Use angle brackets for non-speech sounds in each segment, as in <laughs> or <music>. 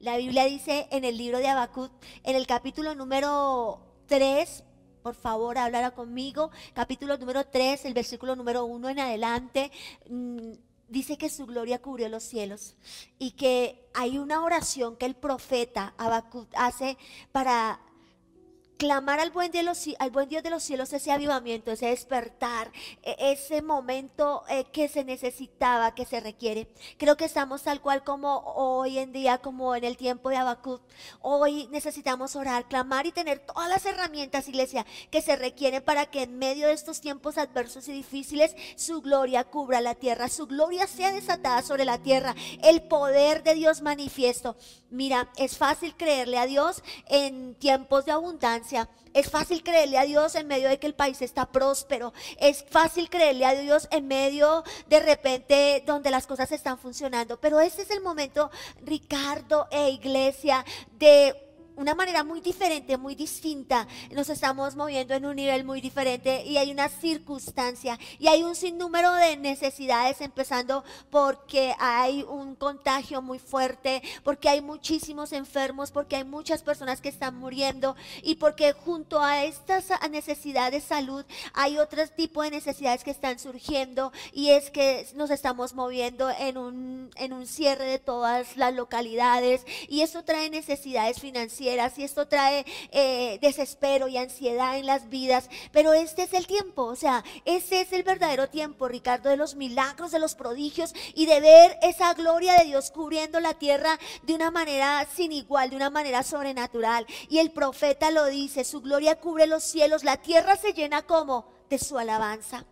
La Biblia dice en el libro de Habacuc, en el capítulo número 3, por favor, hablará conmigo, capítulo número 3, el versículo número 1 en adelante. Mm, dice que su gloria cubrió los cielos y que hay una oración que el profeta Habacuc hace para clamar al buen, Dios, al buen Dios de los cielos ese avivamiento, ese despertar, e, ese momento eh, que se necesitaba, que se requiere. Creo que estamos tal cual como hoy en día, como en el tiempo de Habacuc. Hoy necesitamos orar, clamar y tener todas las herramientas, iglesia, que se requieren para que en medio de estos tiempos adversos y difíciles su gloria cubra la tierra, su gloria sea desatada sobre la tierra, el poder de Dios manifiesto. Mira, es fácil creerle a Dios en tiempos de abundancia. Es fácil creerle a Dios en medio de que el país está próspero. Es fácil creerle a Dios en medio de repente donde las cosas están funcionando. Pero ese es el momento, Ricardo e iglesia, de una manera muy diferente, muy distinta. Nos estamos moviendo en un nivel muy diferente y hay una circunstancia y hay un sinnúmero de necesidades, empezando porque hay un contagio muy fuerte, porque hay muchísimos enfermos, porque hay muchas personas que están muriendo y porque junto a estas necesidades de salud hay otro tipo de necesidades que están surgiendo y es que nos estamos moviendo en un, en un cierre de todas las localidades y eso trae necesidades financieras y esto trae eh, desespero y ansiedad en las vidas, pero este es el tiempo, o sea, ese es el verdadero tiempo, Ricardo, de los milagros, de los prodigios y de ver esa gloria de Dios cubriendo la tierra de una manera sin igual, de una manera sobrenatural. Y el profeta lo dice, su gloria cubre los cielos, la tierra se llena como de su alabanza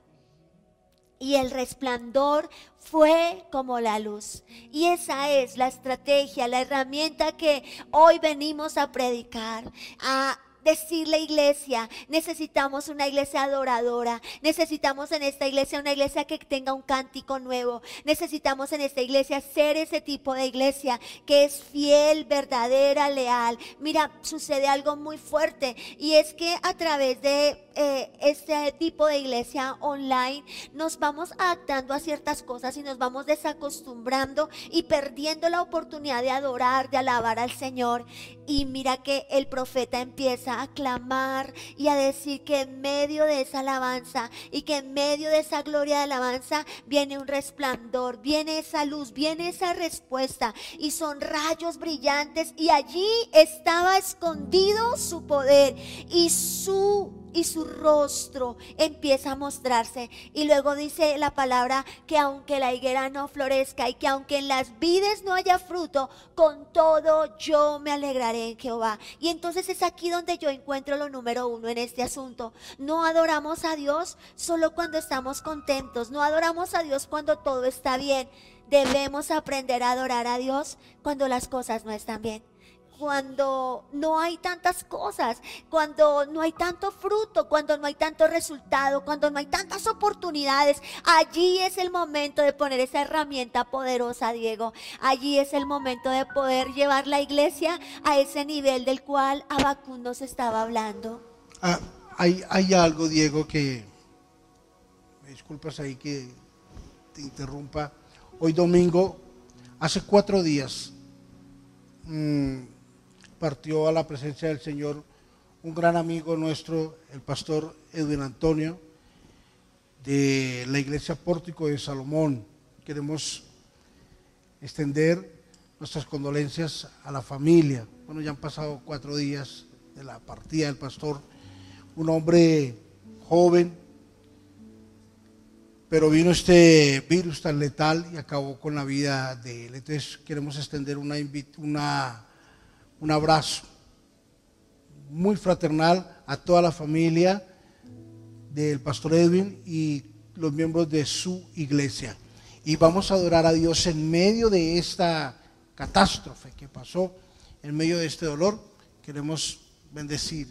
y el resplandor fue como la luz. Y esa es la estrategia, la herramienta que hoy venimos a predicar, a decirle iglesia, necesitamos una iglesia adoradora, necesitamos en esta iglesia una iglesia que tenga un cántico nuevo, necesitamos en esta iglesia ser ese tipo de iglesia que es fiel, verdadera, leal. Mira, sucede algo muy fuerte y es que a través de eh, este tipo de iglesia online nos vamos adaptando a ciertas cosas y nos vamos desacostumbrando y perdiendo la oportunidad de adorar, de alabar al Señor. Y mira que el profeta empieza a clamar y a decir que en medio de esa alabanza y que en medio de esa gloria de alabanza viene un resplandor, viene esa luz, viene esa respuesta y son rayos brillantes y allí estaba escondido su poder y su y su rostro empieza a mostrarse. Y luego dice la palabra que aunque la higuera no florezca y que aunque en las vides no haya fruto, con todo yo me alegraré en Jehová. Y entonces es aquí donde yo encuentro lo número uno en este asunto. No adoramos a Dios solo cuando estamos contentos, no adoramos a Dios cuando todo está bien. Debemos aprender a adorar a Dios cuando las cosas no están bien cuando no hay tantas cosas, cuando no hay tanto fruto, cuando no hay tanto resultado, cuando no hay tantas oportunidades. Allí es el momento de poner esa herramienta poderosa, Diego. Allí es el momento de poder llevar la iglesia a ese nivel del cual Abacún nos estaba hablando. Ah, hay, algo, Diego, que, me disculpas ahí que te interrumpa. Hoy domingo, hace cuatro días, mmm, partió a la presencia del Señor un gran amigo nuestro, el pastor Edwin Antonio, de la iglesia Pórtico de Salomón. Queremos extender nuestras condolencias a la familia. Bueno, ya han pasado cuatro días de la partida del pastor, un hombre joven, pero vino este virus tan letal y acabó con la vida de él. Entonces queremos extender una, una un abrazo muy fraternal a toda la familia del pastor Edwin y los miembros de su iglesia. Y vamos a adorar a Dios en medio de esta catástrofe que pasó, en medio de este dolor. Queremos bendecir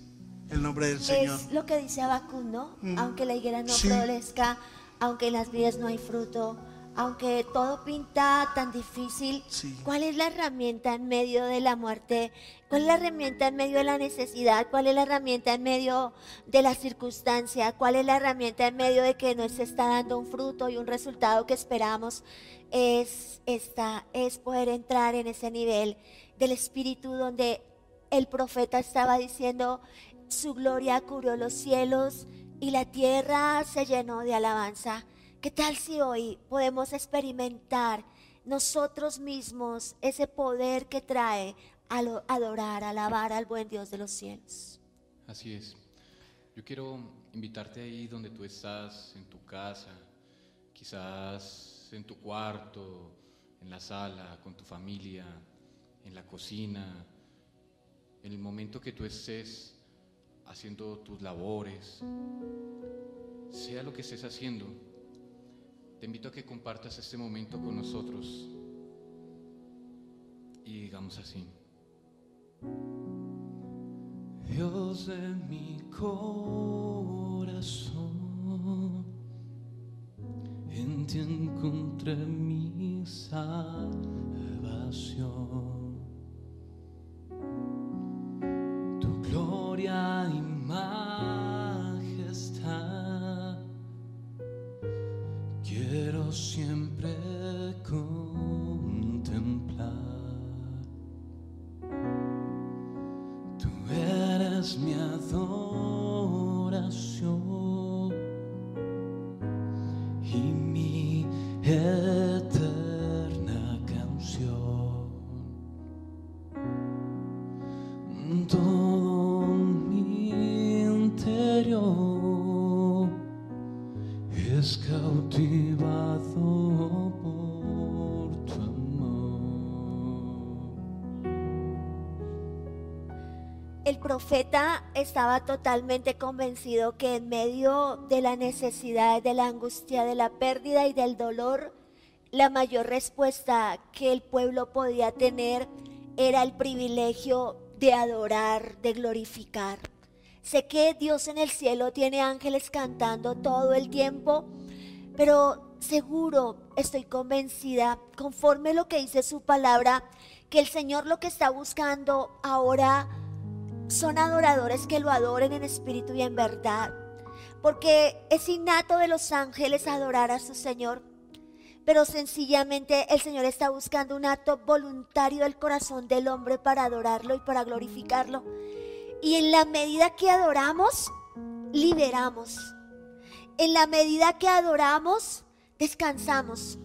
el nombre del Señor. Es lo que dice Abacú, ¿no? Mm. Aunque la higuera no florezca, aunque en las vidas no hay fruto, aunque todo pinta tan difícil, ¿cuál es la herramienta en medio de la muerte? ¿Cuál es la herramienta en medio de la necesidad? ¿Cuál es la herramienta en medio de la circunstancia? ¿Cuál es la herramienta en medio de que no se está dando un fruto y un resultado que esperamos? Es esta, es poder entrar en ese nivel del Espíritu donde el profeta estaba diciendo, su gloria cubrió los cielos y la tierra se llenó de alabanza. ¿Qué tal si hoy podemos experimentar nosotros mismos ese poder que trae al adorar, alabar al buen Dios de los cielos? Así es. Yo quiero invitarte ahí donde tú estás, en tu casa, quizás en tu cuarto, en la sala, con tu familia, en la cocina, en el momento que tú estés haciendo tus labores, sea lo que estés haciendo, te invito a que compartas este momento con nosotros y digamos así. Dios de mi corazón, en ti encontré mi salvación. gloria y profeta estaba totalmente convencido que en medio de la necesidad, de la angustia, de la pérdida y del dolor, la mayor respuesta que el pueblo podía tener era el privilegio de adorar, de glorificar. Sé que Dios en el cielo tiene ángeles cantando todo el tiempo, pero seguro estoy convencida, conforme lo que dice su palabra, que el Señor lo que está buscando ahora son adoradores que lo adoren en espíritu y en verdad. Porque es innato de los ángeles adorar a su Señor. Pero sencillamente el Señor está buscando un acto voluntario del corazón del hombre para adorarlo y para glorificarlo. Y en la medida que adoramos, liberamos. En la medida que adoramos, descansamos.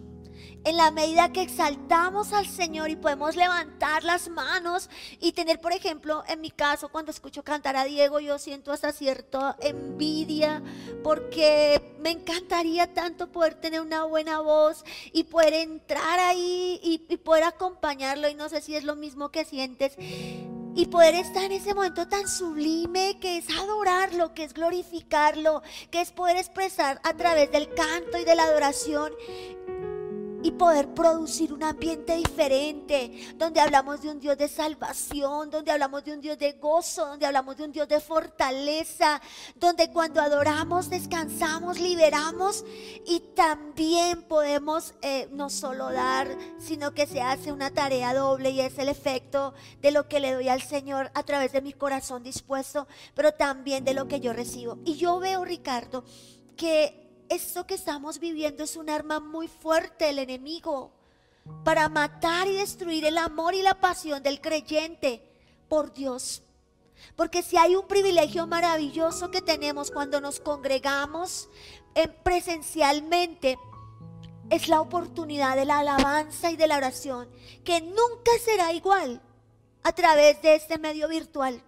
En la medida que exaltamos al Señor y podemos levantar las manos y tener, por ejemplo, en mi caso, cuando escucho cantar a Diego, yo siento hasta cierta envidia porque me encantaría tanto poder tener una buena voz y poder entrar ahí y, poder acompañarlo. Y no sé si es lo mismo que sientes y poder estar en ese momento tan sublime que es adorarlo, que es glorificarlo, que es poder expresar a través del canto y de la adoración y poder producir un ambiente diferente, donde hablamos de un Dios de salvación, donde hablamos de un Dios de gozo, donde hablamos de un Dios de fortaleza, donde cuando adoramos descansamos, liberamos y también podemos eh, no solo dar, sino que se hace una tarea doble y es el efecto de lo que le doy al Señor a través de mi corazón dispuesto, pero también de lo que yo recibo. Y yo veo, Ricardo, que esto que estamos viviendo es un arma muy fuerte del enemigo para matar y destruir el amor y la pasión del creyente por Dios. Porque si hay un privilegio maravilloso que tenemos cuando nos congregamos presencialmente, es la oportunidad de la alabanza y de la oración, que nunca será igual a través de este medio virtual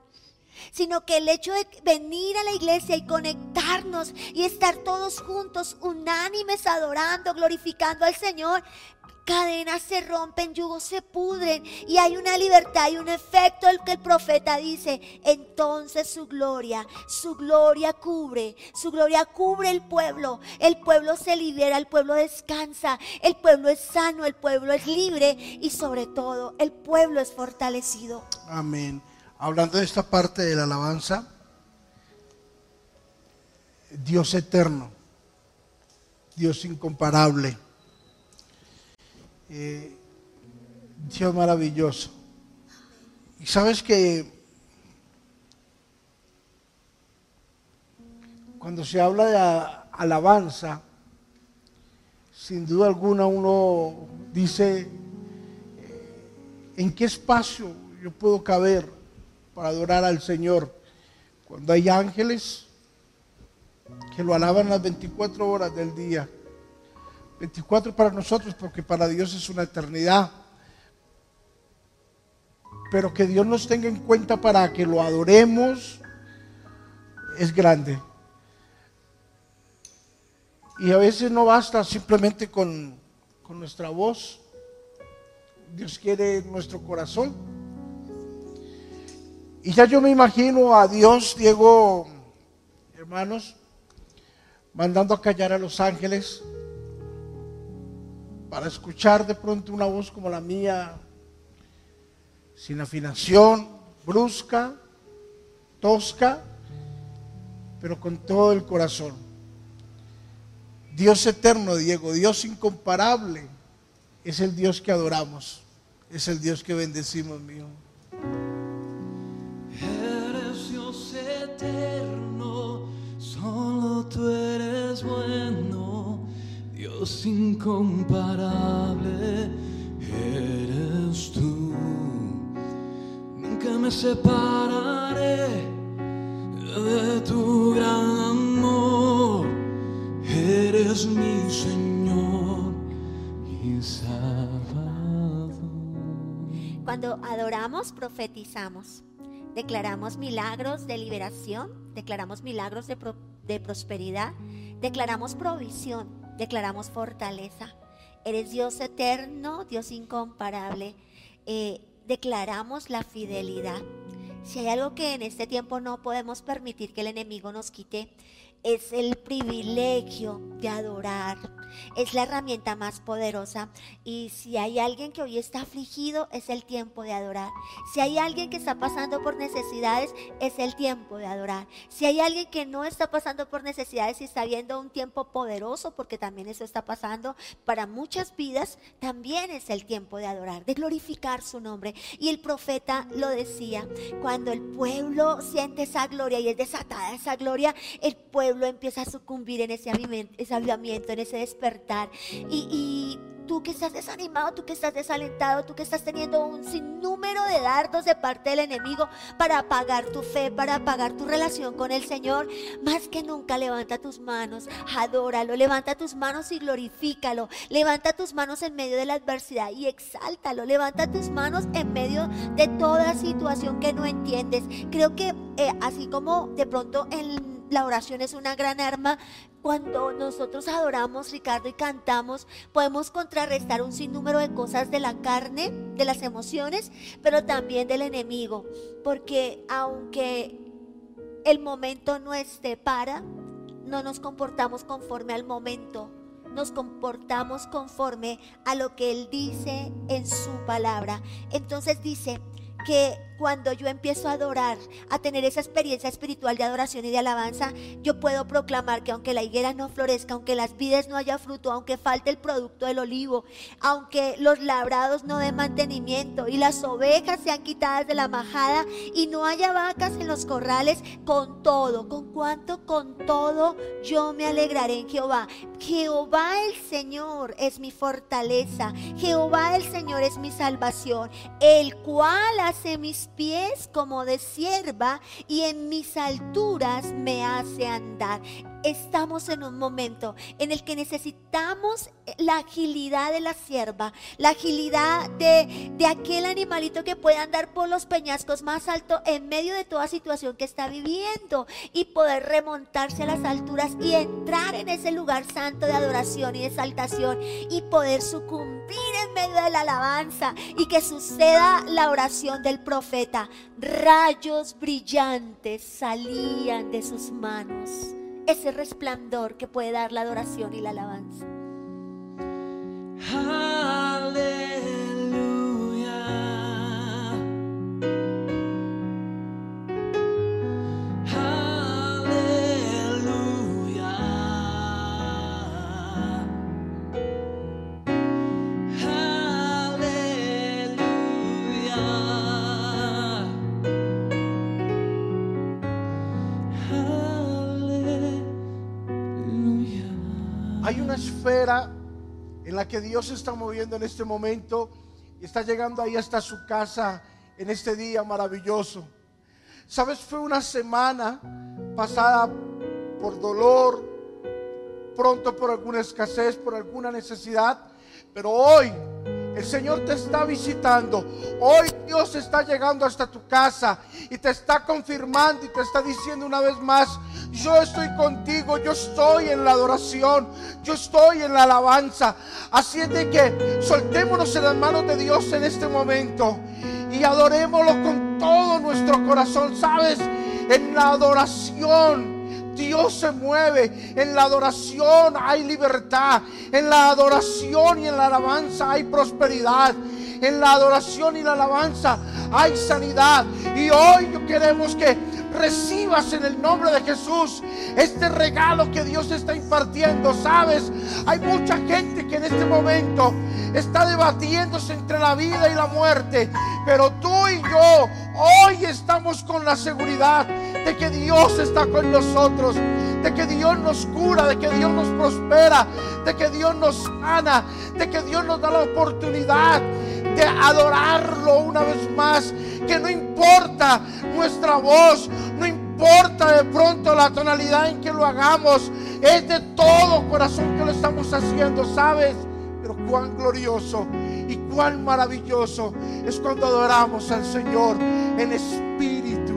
sino que el hecho de venir a la iglesia y conectarnos y estar todos juntos, unánimes, adorando, glorificando al Señor, cadenas se rompen, yugos se pudren y hay una libertad y un efecto el que el profeta dice, entonces su gloria, su gloria cubre, su gloria cubre el pueblo, el pueblo se libera, el pueblo descansa, el pueblo es sano, el pueblo es libre y sobre todo el pueblo es fortalecido. Amén hablando de esta parte de la alabanza, Dios eterno, Dios incomparable, eh, Dios maravilloso. Y sabes que cuando se habla de alabanza, sin duda alguna uno dice ¿En qué espacio yo puedo caber para adorar al Señor? Cuando hay ángeles que lo alaban las 24 horas del día. 24 para nosotros porque para Dios es una eternidad. Pero que Dios nos tenga en cuenta para que lo adoremos es grande. Y a veces no basta simplemente con, con nuestra voz. Dios quiere nuestro corazón. Y ya yo me imagino a Dios, Diego, hermanos, mandando a callar a los ángeles para escuchar de pronto una voz como la mía, sin afinación, brusca, tosca, pero con todo el corazón. Dios eterno, Diego, Dios incomparable, es el Dios que adoramos, es el Dios que bendecimos, mío. Eterno, solo tú eres bueno, Dios incomparable, eres tú. Nunca me separaré de tu gran amor, eres mi Señor y Salvador. Cuando adoramos, profetizamos. Declaramos milagros de liberación, declaramos milagros de, de prosperidad, declaramos provisión, declaramos fortaleza. Eres Dios eterno, Dios incomparable. Eh, declaramos la fidelidad. Si hay algo que en este tiempo no podemos permitir que el enemigo nos quite, es el privilegio de adorar. Es la herramienta más poderosa. Y si hay alguien que hoy está afligido, es el tiempo de adorar. Si hay alguien que está pasando por necesidades, es el tiempo de adorar. Si hay alguien que no está pasando por necesidades y está viendo un tiempo poderoso, porque también eso está pasando para muchas vidas, también es el tiempo de adorar, de glorificar su nombre. Y el profeta lo decía, cuando el pueblo siente esa gloria y es desatada esa gloria, el pueblo empieza a sucumbir en ese avivamiento, en ese despertar. Y, tú que estás desanimado, tú que estás desalentado, tú que estás teniendo un sinnúmero de dardos de parte del enemigo para apagar tu fe, para apagar tu relación con el Señor, más que nunca levanta tus manos, adóralo, levanta tus manos y glorifícalo, levanta tus manos en medio de la adversidad y exáltalo, levanta tus manos en medio de toda situación que no entiendes. Creo que eh, así como de pronto en la oración es una gran arma. Cuando nosotros adoramos, Ricardo, y cantamos, podemos contrarrestar un sinnúmero de cosas de la carne, de las emociones, pero también del enemigo. Porque aunque el momento no esté para, no nos comportamos conforme al momento. Nos comportamos conforme a lo que Él dice en su palabra. Entonces dice que cuando yo empiezo a adorar, a tener esa experiencia espiritual de adoración y de alabanza, yo puedo proclamar que aunque la higuera no florezca, aunque las vides no haya fruto, aunque falte el producto del olivo, aunque los labrados no den mantenimiento y las ovejas sean quitadas de la majada y no haya vacas en los corrales, con todo, con cuanto, con todo, yo me alegraré en Jehová. Jehová el Señor es mi fortaleza, Jehová el Señor es mi salvación, el cual hace mis pies como de sierva y en mis alturas me hace andar. Estamos en un momento en el que necesitamos la agilidad de la sierva, la agilidad de, de aquel animalito que puede andar por los peñascos más altos en medio de toda situación que está viviendo y poder remontarse a las alturas y entrar en ese lugar santo de adoración y de exaltación y poder sucumbir en medio de la alabanza y que suceda la oración del profeta. Rayos brillantes salían de sus manos. Ese resplandor que puede dar la adoración y la alabanza. Esfera en la que Dios está moviendo en este momento y está llegando ahí hasta su casa en este día maravilloso. Sabes, fue una semana pasada por dolor, pronto por alguna escasez, por alguna necesidad, pero hoy el Señor te está visitando. Hoy Dios está llegando hasta tu casa y te está confirmando y te está diciendo una vez más, yo estoy contigo, yo estoy en la adoración, yo estoy en la alabanza. Así es de que soltémonos en las manos de Dios en este momento y adorémoslo con todo nuestro corazón. ¿Sabes? En la adoración Dios se mueve. En la adoración hay libertad. En la adoración y en la alabanza hay prosperidad. En la adoración y la alabanza hay sanidad. Y hoy queremos que recibas en el nombre de Jesús este regalo que Dios está impartiendo. Sabes, hay mucha gente que en este momento está debatiéndose entre la vida y la muerte. Pero tú y yo hoy estamos con la seguridad de que Dios está con nosotros, de que Dios nos cura, de que Dios nos prospera, de que Dios nos sana, de que Dios nos da la oportunidad de adorarlo una vez más, que no importa nuestra voz, no importa de pronto la tonalidad en que lo hagamos, es de todo corazón que lo estamos haciendo, ¿sabes? Pero cuán glorioso y cuán maravilloso es cuando adoramos al Señor en espíritu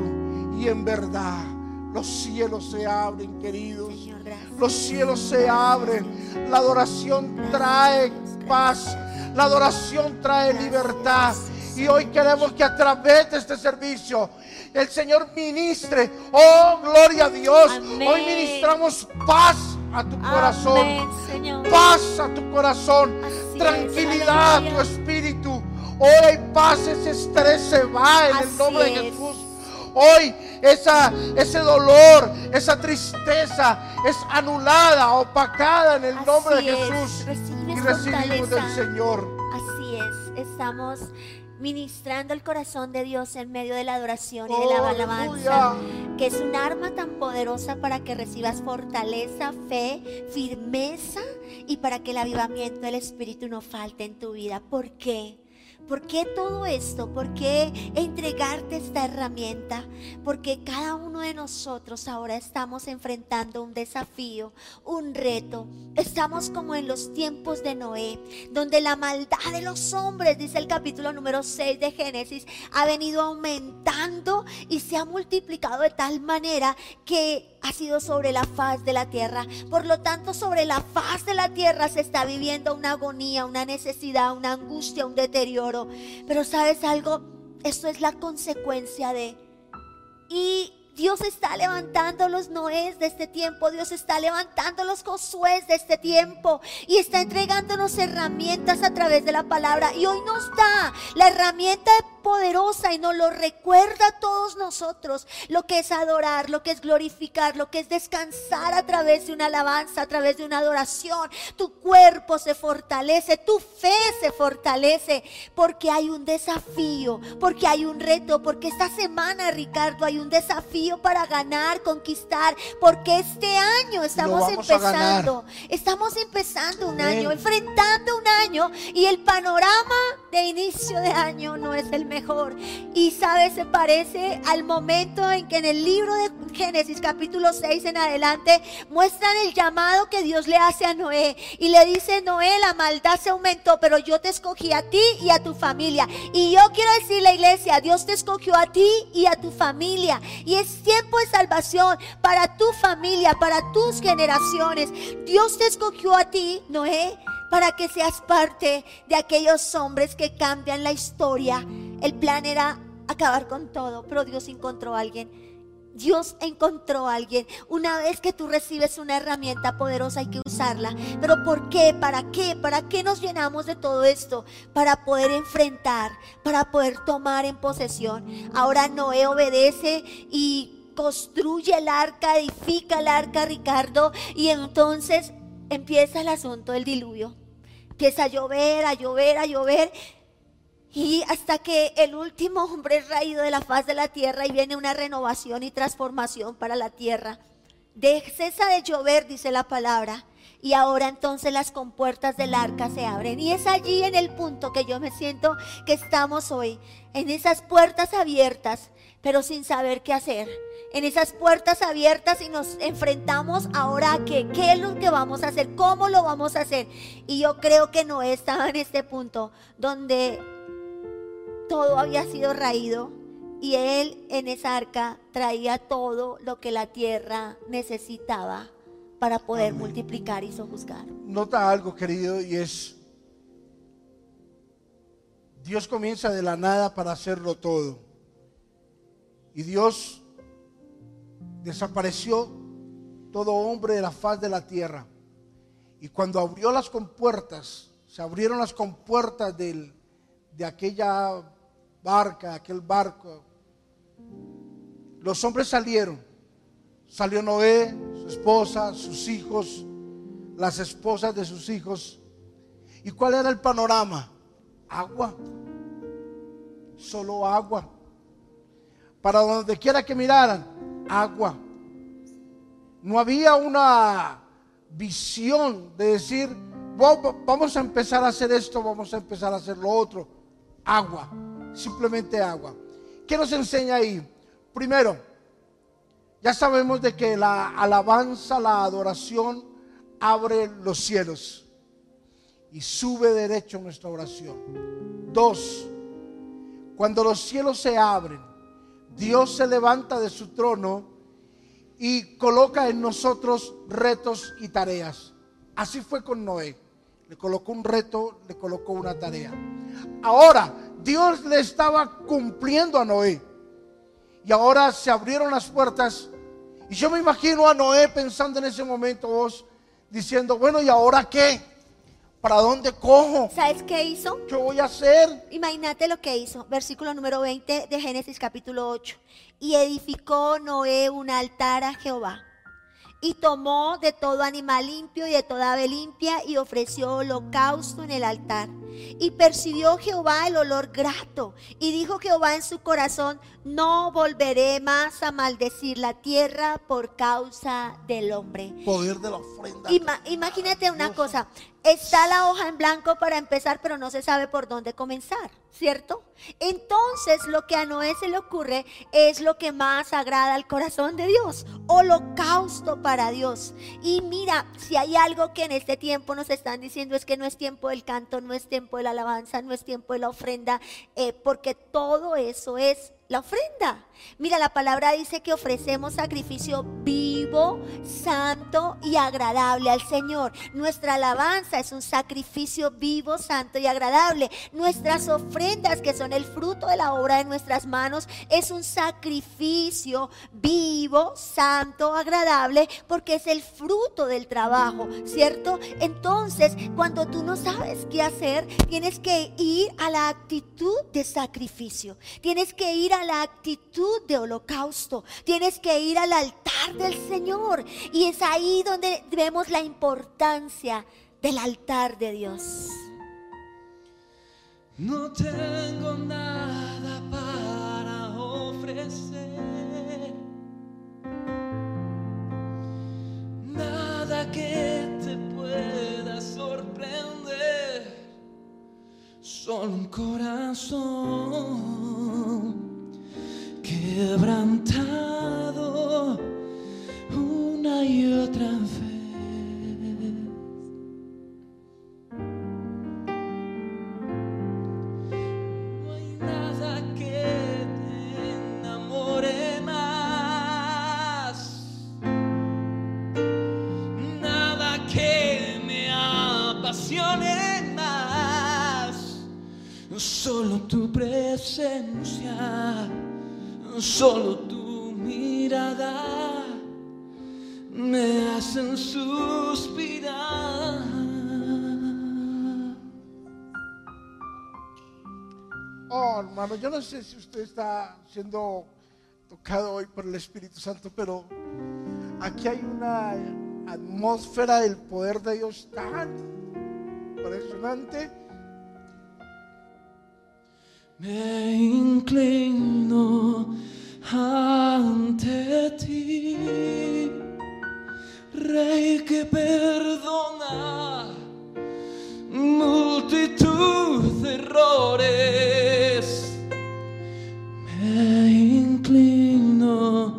y en verdad. Los cielos se abren, queridos. Señor. Los cielos se abren. La adoración trae paz. La adoración trae libertad. Y hoy queremos que a través de este servicio el Señor ministre. Oh, gloria a Dios. Amén. Hoy ministramos paz a tu corazón. Amén, Señor. Paz a tu corazón. Así es, Tranquilidad a tu espíritu. Hoy hay paz, ese estrés se va en el nombre de es. Jesús. Hoy esa, ese dolor, esa tristeza es anulada, opacada en el nombre de es. Recibes Y recibimos del fortaleza. Señor. Así es, estamos ministrando el corazón de Dios en medio de la adoración y de la alabanza, aleluya. que es un arma tan poderosa para que recibas fortaleza, fe, firmeza y para que el avivamiento del Espíritu no falte en tu vida. ¿Por qué? ¿Por qué todo esto? ¿Por qué entregarte esta herramienta? Porque cada uno de nosotros ahora estamos enfrentando un desafío, un reto. Estamos como en los tiempos de Noé, donde la maldad de los hombres, dice el capítulo número 6 de Génesis, ha venido aumentando y se ha multiplicado de tal manera que ha sido sobre la faz de la tierra. Por lo tanto, sobre la faz de la tierra se está viviendo una agonía, una necesidad, una angustia, un deterioro. Pero sabes algo, esto es la consecuencia de... Y Dios está levantando los Noés de este tiempo, Dios está levantando los Josué de este tiempo y está entregándonos herramientas a través de la palabra. Y hoy nos da la herramienta poderosa y nos lo recuerda a todos nosotros lo que es adorar, lo que es glorificar, lo que es descansar a través de una alabanza, a través de una adoración. Tu cuerpo se fortalece, tu fe se fortalece porque hay un desafío, porque hay un reto, porque esta semana, Ricardo, hay un desafío para ganar, conquistar, porque este año estamos empezando, estamos empezando un Amén. año, enfrentando un año y el panorama de inicio de año no es el mejor. Y sabes, se parece al momento en que en el libro de Génesis capítulo 6 en adelante muestran el llamado que Dios le hace a Noé y le dice, Noé, la maldad se aumentó, pero yo te escogí a ti y a tu familia. Y yo quiero decirle, iglesia, Dios te escogió a ti y a tu familia. Y es tiempo de salvación para tu familia, para tus generaciones. Dios te escogió a ti, Noé, para que seas parte de aquellos hombres que cambian la historia. El plan era acabar con todo, pero Dios encontró a alguien. Dios encontró a alguien. Una vez que tú recibes una herramienta poderosa hay que usarla. Pero ¿por qué? ¿Para qué? ¿Para qué nos llenamos de todo esto? Para poder enfrentar, para poder tomar en posesión. Ahora Noé obedece y construye el arca, edifica el arca, Ricardo. Y entonces empieza el asunto del diluvio. Empieza a llover, a llover, a llover. Y hasta que el último hombre es raído de la faz de la tierra y viene una renovación y transformación para la tierra. De, cesa de llover, dice la palabra. Y ahora entonces las compuertas del arca se abren. Y es allí en el punto que yo me siento que estamos hoy, en esas puertas abiertas, pero sin saber qué hacer. En esas puertas abiertas y nos enfrentamos ahora a qué, qué es lo que vamos a hacer, cómo lo vamos a hacer. Y yo creo que Noé estaba en este punto donde todo había sido raído y él en esa arca traía todo lo que la tierra necesitaba para poder multiplicar y sojuzgar. Nota algo, querido, y es, Dios comienza de la nada para hacerlo todo. Y Dios desapareció todo hombre de la faz de la tierra. Y cuando abrió las compuertas, se abrieron las compuertas del, de aquella barca, aquel barco, los hombres salieron. Salió Noé, su esposa, sus hijos, las esposas de sus hijos. ¿Y cuál era el panorama? Agua. Solo agua. Para donde quiera que miraran, agua. No había una visión de decir, vamos a empezar a hacer esto, vamos a empezar a hacer lo otro. Agua, simplemente agua. ¿Qué nos enseña ahí? Primero, ya sabemos de que la alabanza, la adoración abre los cielos y sube derecho nuestra oración. Dos, cuando los cielos se abren, Dios se levanta de su trono y coloca en nosotros retos y tareas. Así fue con Noé. Le colocó un reto, le colocó una tarea. Ahora, Dios le estaba cumpliendo a Noé. Y ahora se abrieron las puertas. Y yo me imagino a Noé pensando en ese momento, vos diciendo, bueno, ¿y ahora qué? ¿Para dónde cojo? ¿Sabes qué hizo? ¿Qué voy a hacer? Imagínate lo que hizo. Versículo número 20 de Génesis capítulo 8. Y edificó Noé un altar a Jehová. Y tomó de todo animal limpio y de toda ave limpia y ofreció holocausto en el altar. Y percibió Jehová el olor grato. Y dijo Jehová en su corazón, no volveré más a maldecir la tierra por causa del hombre. Poder de la ofrenda. imagínate una cosa, está la hoja en blanco para empezar, pero no se sabe por dónde comenzar, ¿cierto? Entonces lo que a Noé se le ocurre es lo que más agrada al corazón de Dios, holocausto para Dios. Y mira, si hay algo que en este tiempo nos están diciendo es que no es tiempo del canto, no es tiempo de la alabanza, no es tiempo de la ofrenda, eh, porque todo eso es la ofrenda. Mira, la palabra dice que ofrecemos sacrificio vivo, santo y agradable al Señor. Nuestra alabanza es un sacrificio vivo, santo y agradable. Nuestras ofrendas, que son el fruto de la obra de nuestras manos, es un sacrificio vivo, santo, agradable, porque es el fruto del trabajo, ¿cierto? Entonces, cuando tú no sabes qué hacer, tienes que ir a la actitud de sacrificio. Tienes que ir a la actitud de holocausto. Tienes que ir al altar del Señor. Y es ahí donde vemos la importancia del altar de Dios. No tengo nada para ofrecer. Nada que te pueda sorprender. Solo un corazón quebrantado una y otra vez. No hay nada que te enamore más, nada que me apasione más, solo tu presencia solo tu mirada me hacen suspirar. Oh, hermano, yo no sé si usted está siendo tocado hoy por el Espíritu Santo, pero aquí hay una atmósfera del poder de Dios tan impresionante me inclino ante ti, Rey que perdona multitud de errores. Me inclino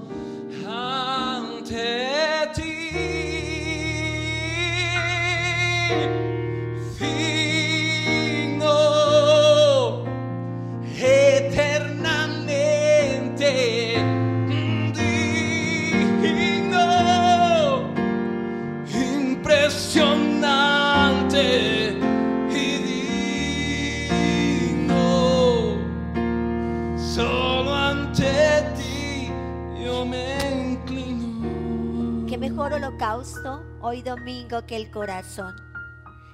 holocausto hoy domingo que el corazón.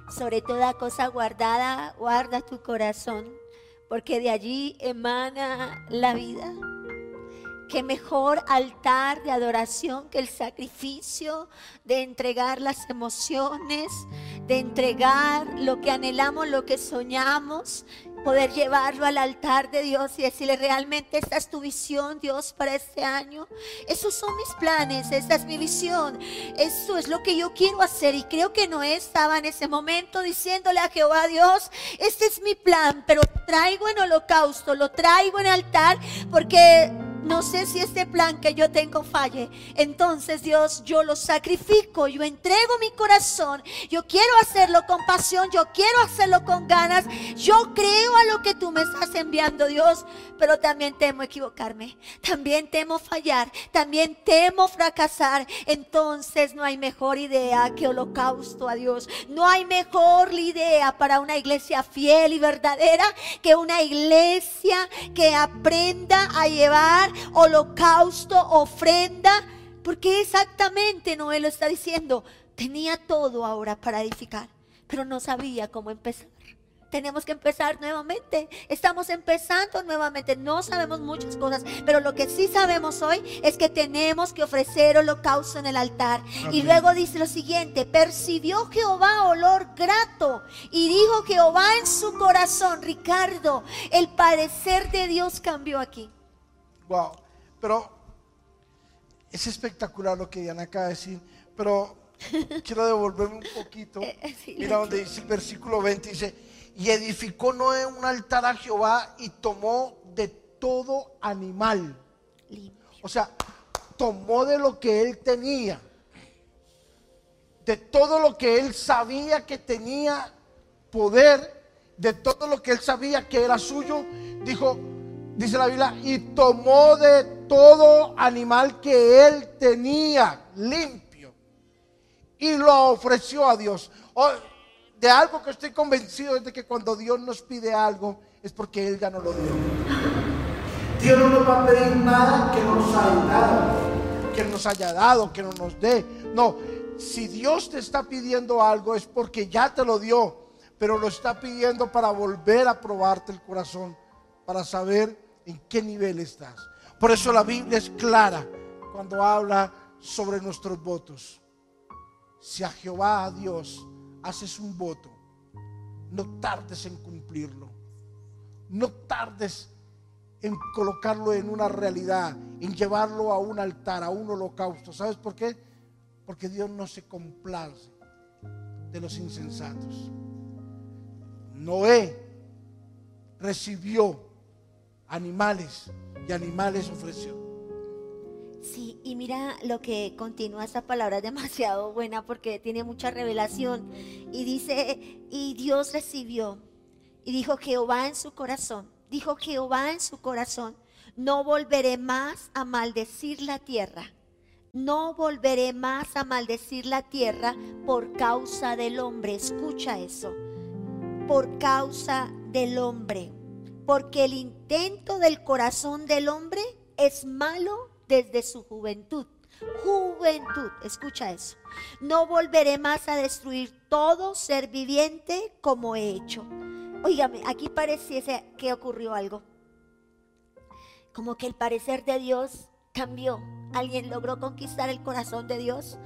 Sobre toda cosa guardada, guarda tu corazón, porque de allí emana la vida. Qué mejor altar de adoración que el sacrificio de entregar las emociones, de entregar lo que anhelamos, lo que soñamos, poder llevarlo al altar de Dios y decirle realmente esta es tu visión, Dios, para este año. Esos son mis planes, esta es mi visión. Eso es lo que yo quiero hacer y creo que Noé estaba en ese momento diciéndole a Jehová, Dios, este es mi plan, pero traigo en holocausto, lo traigo en altar porque no sé si este plan que yo tengo falle. Entonces, Dios, yo lo sacrifico, yo entrego mi corazón. Yo quiero hacerlo con pasión, yo quiero hacerlo con ganas. Yo creo a lo que tú me estás enviando, Dios, pero también temo equivocarme. También temo fallar, también temo fracasar. Entonces, no hay mejor idea que holocausto a Dios. No hay mejor idea para una iglesia fiel y verdadera que una iglesia que aprenda a llevar holocausto, ofrenda, porque exactamente Noé lo está diciendo. Tenía todo ahora para edificar, pero no sabía cómo empezar. Tenemos que empezar nuevamente. Estamos empezando nuevamente. No sabemos muchas cosas, pero lo que sí sabemos hoy es que tenemos que ofrecer holocausto en el altar. Y luego dice lo siguiente, percibió Jehová olor grato y dijo Jehová en su corazón, Ricardo, el parecer de Dios cambió aquí. Wow. Pero es espectacular lo que Diana acaba de decir. Pero <laughs> quiero devolverme un poquito. Eh, sí, Mira donde dice el versículo 20, dice, y edificó Noé un altar a Jehová y tomó de todo animal. O sea, tomó de lo que él tenía, de todo lo que él sabía que tenía poder, de todo lo que él sabía que era suyo, dijo, dice la Biblia, y tomó de todo animal que él tenía limpio y lo ofreció a Dios. De algo que estoy convencido es de que cuando Dios nos pide algo es porque Él ya no lo dio. Dios no nos va a pedir nada que no nos haya dado, que nos haya dado, que no nos dé. No, si Dios te está pidiendo algo es porque ya te lo dio, pero lo está pidiendo para volver a probarte el corazón, para saber en qué nivel estás. Por eso la Biblia es clara cuando habla sobre nuestros votos. Si a Jehová, a Dios, haces un voto, no tardes en cumplirlo. No tardes en colocarlo en una realidad, en llevarlo a un altar, a un holocausto. ¿Sabes por qué? Porque Dios no se complace de los insensatos. Noé recibió animales y animales ofreció. Sí, y mira lo que continúa esta palabra es <laughs> demasiado buena porque tiene mucha revelación. Y dice, y Dios recibió, y dijo Jehová en su corazón, dijo Jehová en su corazón, no volveré más a maldecir la tierra, no volveré más a maldecir la tierra por causa del hombre. Escucha eso, por causa del hombre, porque el intento del corazón del hombre es malo desde su juventud. Juventud, escucha eso. No volveré más a destruir todo ser viviente como he hecho. Óigame, aquí pareciese que ocurrió algo. Como que el parecer de Dios cambió. Alguien logró conquistar el corazón de Dios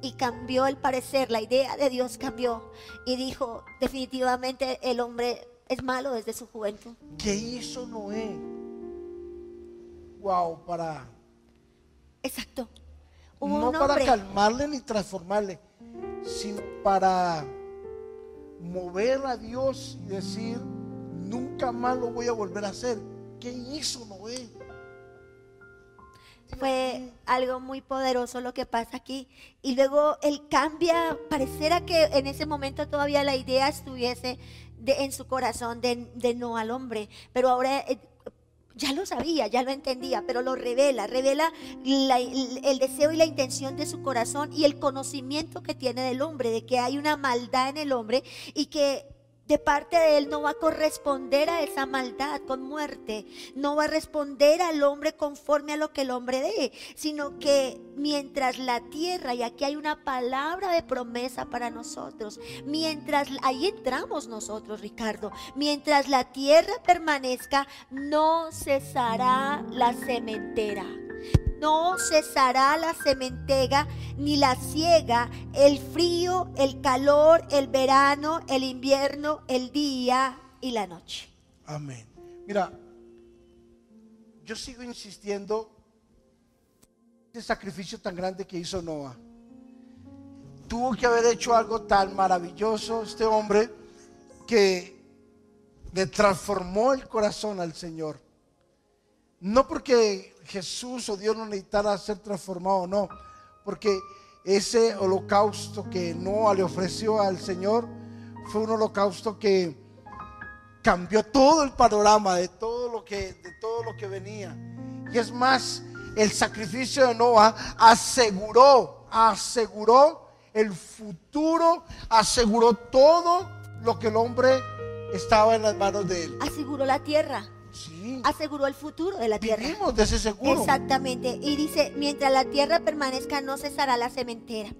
y cambió el parecer, la idea de Dios cambió y dijo, definitivamente el hombre es malo desde su juventud. ¿Qué hizo Noé? Wow, para Exacto. Hubo no para calmarle ni transformarle, sino para mover a Dios y decir, nunca más lo voy a volver a hacer. ¿Qué hizo Noé? Fue algo muy poderoso lo que pasa aquí. Y luego él cambia, pareciera que en ese momento todavía la idea estuviese de- en su corazón de, de no al hombre, pero ahora eh, ya lo sabía, ya lo entendía, pero lo revela, revela la- el deseo y la intención de su corazón y el conocimiento que tiene del hombre, de que hay una maldad en el hombre y que de parte de él no va a corresponder a esa maldad con muerte, no va a responder al hombre conforme a lo que el hombre dé, sino que mientras la tierra, y aquí hay una palabra de promesa para nosotros, mientras ahí entramos nosotros, Ricardo, mientras la tierra permanezca, no cesará la cementera. No cesará la cementega ni la siega, el frío, el calor, el verano, el invierno, el día y la noche. Amén. Mira, yo sigo insistiendo ese sacrificio tan grande que hizo Noah. Tuvo que haber hecho algo tan maravilloso este hombre que le transformó el corazón al Señor. No porque Jesús o Dios no necesitara ser transformado, no, porque ese holocausto que Noah le ofreció al Señor fue un holocausto que cambió todo el panorama de todo lo que de todo lo que venía. Y es más, el sacrificio de Noah aseguró, aseguró el futuro, aseguró todo lo que el hombre estaba en las manos de él. Aseguró la tierra, Sí, aseguró el futuro de la tierra. vivimos de ese seguro. Exactamente. Y dice, mientras la tierra permanezca, no cesará la cementera.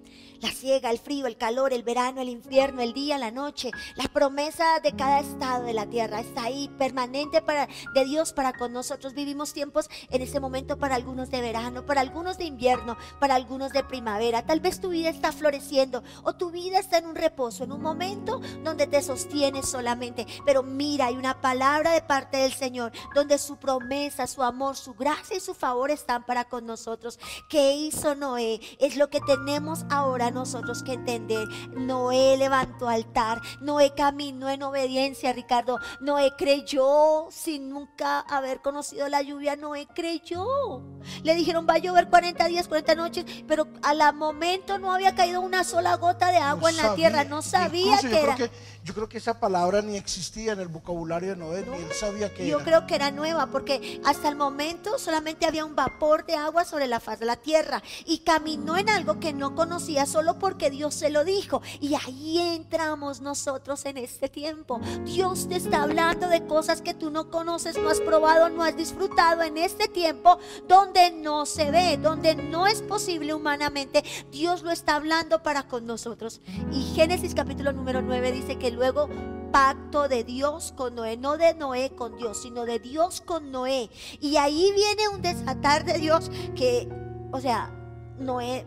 La siega, el frío, el calor, el verano, el invierno, el día, la noche. La promesa de cada estado de la tierra está ahí, permanente para, de Dios para con nosotros. Vivimos tiempos en este momento para algunos de verano, para algunos de invierno, para algunos de primavera. Tal vez tu vida está floreciendo o tu vida está en un reposo, en un momento donde te sostienes solamente. Pero mira, hay una palabra de parte del Señor donde su promesa, su amor, su gracia y su favor están para con nosotros. ¿Qué hizo Noé? Es lo que tenemos ahora nosotros que entender. Noé levantó altar, Noé caminó en obediencia, Ricardo. Noé creyó sin nunca haber conocido la lluvia, Noé creyó. Le dijeron va a llover 40 días, 40 noches, pero a la momento no había caído una sola gota de agua en la sabía. tierra, no sabía Incluso que yo era. Creo que, yo creo que esa palabra ni existía en el vocabulario de Noé, ni él sabía que Yo era. creo que era nueva porque hasta el momento solamente había un vapor de agua sobre la faz de la tierra y caminó en algo que no conocía solo porque Dios se lo dijo. Y ahí entramos nosotros en este tiempo. Dios te está hablando de cosas que tú no conoces, no has probado, no has disfrutado en este tiempo donde no se ve, donde no es posible humanamente. Dios lo está hablando para con nosotros. Y Génesis capítulo número 9 dice que luego pacto de Dios con Noé, no de Noé con Dios, sino de Dios con Noé. Y ahí viene un desatar de Dios que, o sea, Noé,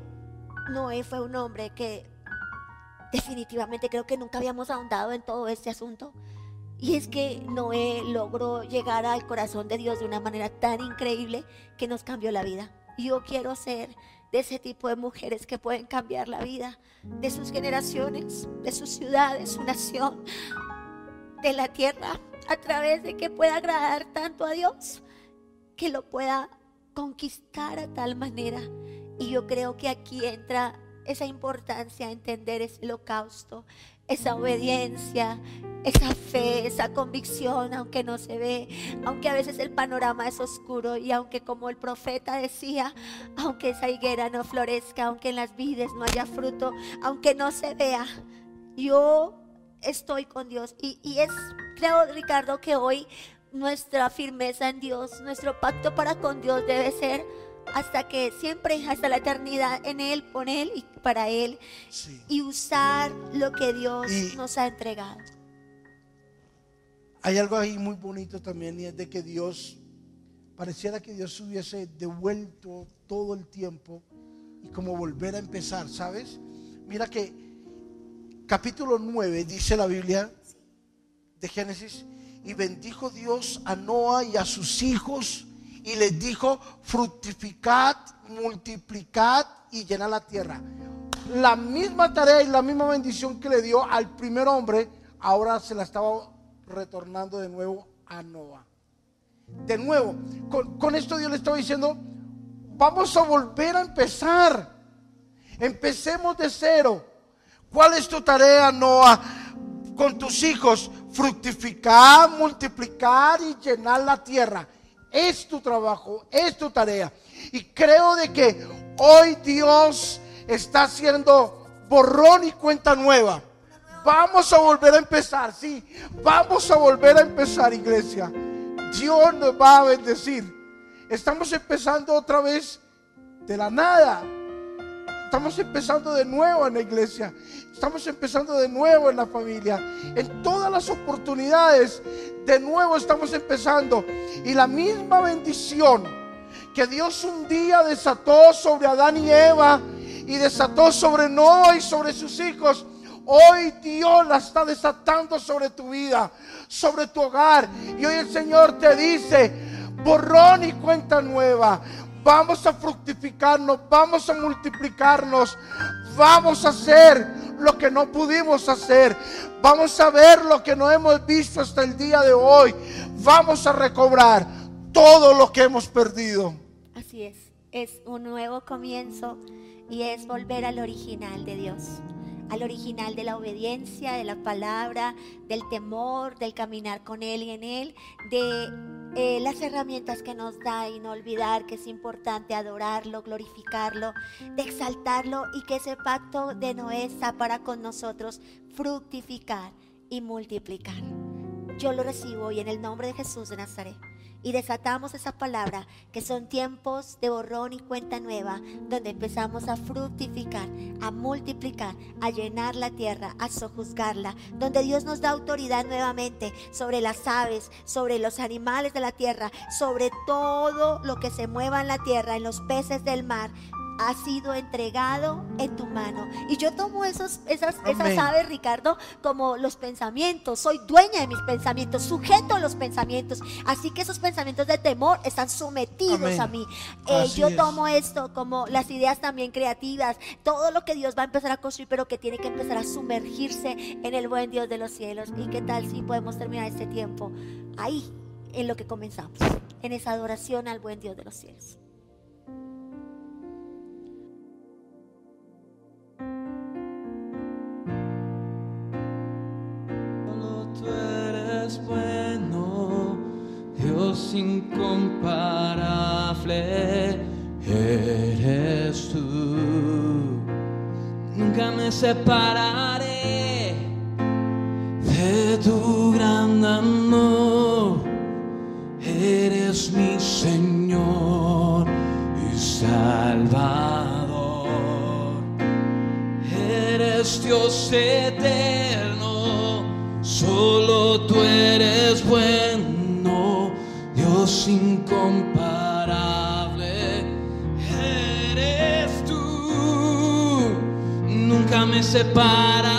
Noé fue un hombre que definitivamente creo que nunca habíamos ahondado en todo este asunto. Y es que Noé logró llegar al corazón de Dios de una manera tan increíble que nos cambió la vida. Yo quiero ser de ese tipo de mujeres que pueden cambiar la vida de sus generaciones, de sus ciudades, su nación, de la tierra, a través de que pueda agradar tanto a Dios, que lo pueda conquistar a tal manera. Y yo creo que aquí entra esa importancia, entender ese holocausto, esa obediencia, esa fe, esa convicción, aunque no se ve, aunque a veces el panorama es oscuro y aunque como el profeta decía, aunque esa higuera no florezca, aunque en las vides no haya fruto, aunque no se vea, yo estoy con Dios. Y, y es, creo, Ricardo, que hoy nuestra firmeza en Dios, nuestro pacto para con Dios debe ser hasta que siempre, hasta la eternidad, en Él, con Él y para Él, Sí. y usar lo que Dios Y- nos ha entregado. Hay algo ahí muy bonito también y es de que Dios, pareciera que Dios hubiese devuelto todo el tiempo y como volver a empezar, ¿sabes? Mira que capítulo 9 dice la Biblia de Génesis, y bendijo Dios a Noah y a sus hijos y les dijo, fructificad, multiplicad y llenar la tierra. La misma tarea y la misma bendición que le dio al primer hombre, ahora se la estaba retornando de nuevo a Noah. De nuevo, con, con esto Dios le estaba diciendo, vamos a volver a empezar. Empecemos de cero. ¿Cuál es tu tarea, Noah? Con tus hijos, fructificar, multiplicar y llenar la tierra. Es tu trabajo, es tu tarea. Y creo de que hoy Dios está haciendo borrón y cuenta nueva. Vamos a volver a empezar, sí. Vamos a volver a empezar, iglesia. Dios nos va a bendecir. Estamos empezando otra vez de la nada. Estamos empezando de nuevo en la iglesia. Estamos empezando de nuevo en la familia. En todas las oportunidades, de nuevo estamos empezando. Y la misma bendición que Dios un día desató sobre Adán y Eva y desató sobre Noah y sobre sus hijos. Hoy Dios la está desatando sobre tu vida, sobre tu hogar. Y hoy el Señor te dice, borrón y cuenta nueva. Vamos a fructificarnos, vamos a multiplicarnos, vamos a hacer lo que no pudimos hacer. Vamos a ver lo que no hemos visto hasta el día de hoy. Vamos a recobrar todo lo que hemos perdido. Así es, es un nuevo comienzo y es volver al original de Dios, al original de la obediencia, de la palabra, del temor, del caminar con Él y en Él, de eh, las herramientas que nos da y no olvidar que es importante adorarlo, glorificarlo, de exaltarlo y que ese pacto de Noé está para con nosotros fructificar y multiplicar. Yo lo recibo hoy en el nombre de Jesús de Nazaret y desatamos esa palabra que son tiempos de borrón y cuenta nueva, donde empezamos a fructificar, a multiplicar, a llenar la tierra, a sojuzgarla, donde Dios nos da autoridad nuevamente sobre las aves, sobre los animales de la tierra, sobre todo lo que se mueva en la tierra, en los peces del mar, ha sido entregado en tu mano. Y yo tomo esos, esas, esas aves, Ricardo, como los pensamientos. Soy dueña de mis pensamientos, sujeto a los pensamientos. Así que esos pensamientos de temor están sometidos Amén. a mí. Eh, yo es. tomo esto como las ideas también creativas, todo lo que Dios va a empezar a construir, pero que tiene que empezar a sumergirse en el buen Dios de los cielos. ¿Y qué tal si podemos terminar este tiempo ahí, en lo que comenzamos, en esa adoración al buen Dios de los cielos? Dios incomparable, eres tú. Nunca me separaré de tu gran amor, eres mi Señor y Salvador. Eres Dios me separaré